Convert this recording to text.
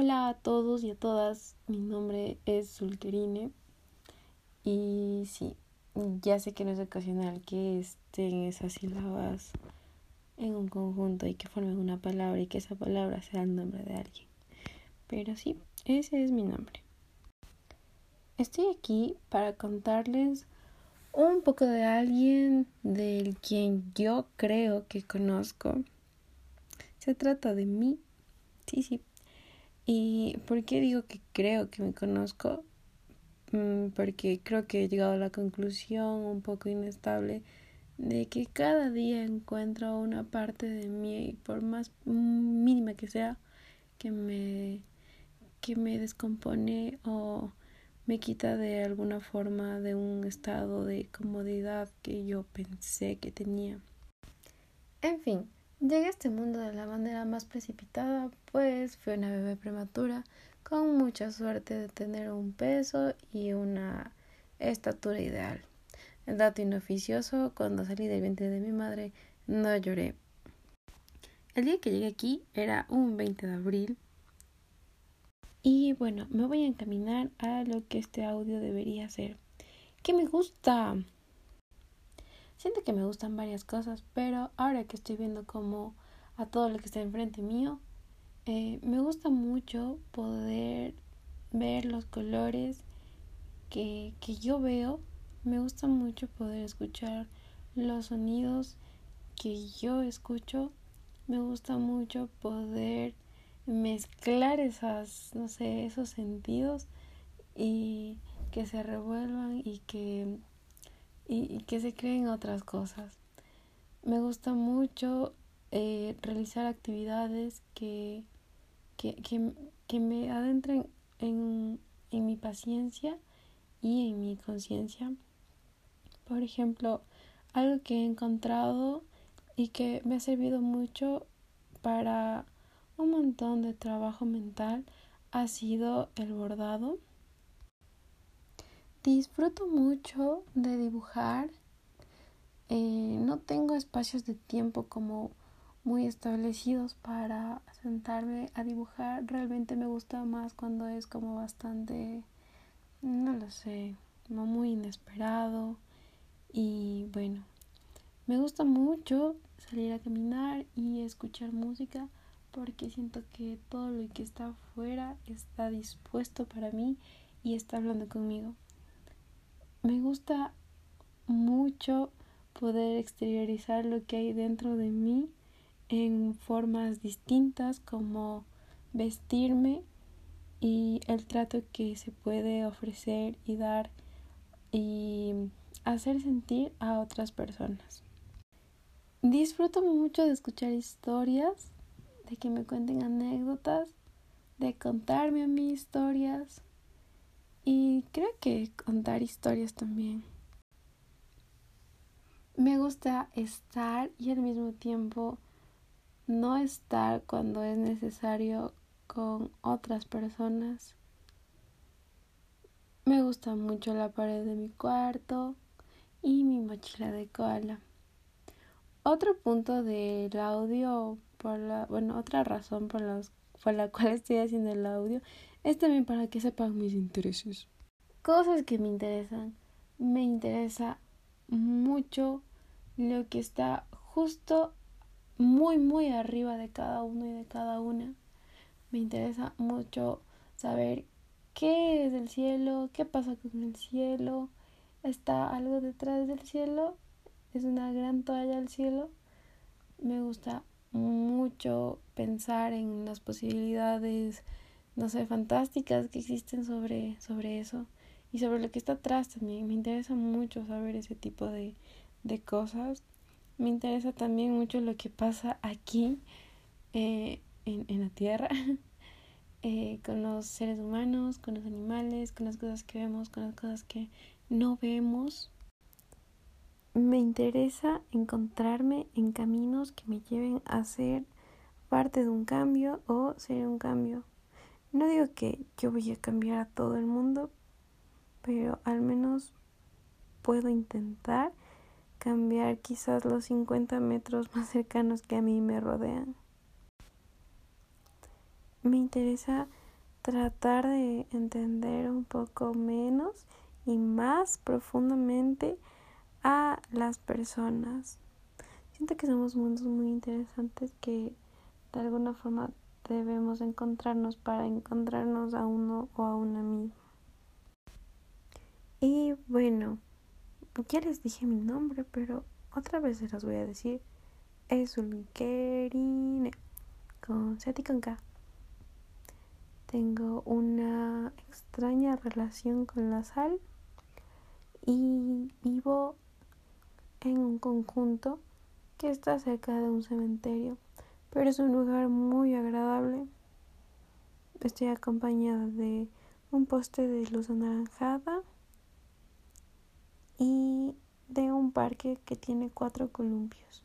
Hola a todos y a todas, mi nombre es Sulkerine y sí, ya sé que no es ocasional que estén esas sílabas en un conjunto y que formen una palabra y que esa palabra sea el nombre de alguien. Pero sí, ese es mi nombre. Estoy aquí para contarles un poco de alguien del quien yo creo que conozco. Se trata de mí. Sí, sí. ¿Y por qué digo que creo que me conozco? Mm, porque creo que he llegado a la conclusión un poco inestable de que cada día encuentro una parte de mí, por más mínima que sea, que me, que me descompone o me quita de alguna forma de un estado de comodidad que yo pensé que tenía. En fin, llegué a este mundo de la manera más precipitada, pues fui una bebé prematura con mucha suerte de tener un peso y una estatura ideal. El dato inoficioso, cuando salí del vientre de mi madre, no lloré. El día que llegué aquí era un 20 de abril. Y bueno, me voy a encaminar a lo que este audio debería ser. ¿Qué me gusta? Siento que me gustan varias cosas, pero ahora que estoy viendo como a todo lo que está enfrente mío, eh, me gusta mucho poder ver los colores que, que yo veo me gusta mucho poder escuchar los sonidos que yo escucho. Me gusta mucho poder mezclar esas, no sé, esos sentidos y que se revuelvan y que, y, que se creen otras cosas. Me gusta mucho eh, realizar actividades que, que, que, que me adentren en, en mi paciencia y en mi conciencia por ejemplo, algo que he encontrado y que me ha servido mucho para un montón de trabajo mental ha sido el bordado. Disfruto mucho de dibujar. Eh, no tengo espacios de tiempo como muy establecidos para sentarme a dibujar. Realmente me gusta más cuando es como bastante, no lo sé, no muy inesperado y bueno, me gusta mucho salir a caminar y escuchar música porque siento que todo lo que está afuera está dispuesto para mí y está hablando conmigo. Me gusta mucho poder exteriorizar lo que hay dentro de mí en formas distintas como vestirme y el trato que se puede ofrecer y dar y hacer sentir a otras personas. Disfruto mucho de escuchar historias, de que me cuenten anécdotas, de contarme a mí historias y creo que contar historias también. Me gusta estar y al mismo tiempo no estar cuando es necesario con otras personas. Me gusta mucho la pared de mi cuarto, y mi mochila de koala. Otro punto del audio, por la, bueno, otra razón por, por la cual estoy haciendo el audio es también para que sepan mis intereses. Cosas que me interesan. Me interesa mucho lo que está justo muy, muy arriba de cada uno y de cada una. Me interesa mucho saber qué es el cielo, qué pasa con el cielo, está algo detrás del cielo, es una gran toalla al cielo. Me gusta mucho pensar en las posibilidades, no sé, fantásticas que existen sobre, sobre eso y sobre lo que está atrás también. Me interesa mucho saber ese tipo de, de cosas. Me interesa también mucho lo que pasa aquí eh, en, en la Tierra. Eh, con los seres humanos, con los animales, con las cosas que vemos, con las cosas que no vemos. Me interesa encontrarme en caminos que me lleven a ser parte de un cambio o ser un cambio. No digo que yo voy a cambiar a todo el mundo, pero al menos puedo intentar cambiar quizás los 50 metros más cercanos que a mí me rodean. Me interesa tratar de entender un poco menos y más profundamente a las personas. Siento que somos mundos muy interesantes que de alguna forma debemos encontrarnos para encontrarnos a uno o a una misma. Y bueno, ya les dije mi nombre, pero otra vez se los voy a decir. Es un querine con Z y con K. Tengo una extraña relación con la sal y vivo en un conjunto que está cerca de un cementerio, pero es un lugar muy agradable. Estoy acompañada de un poste de luz anaranjada y de un parque que tiene cuatro columpios.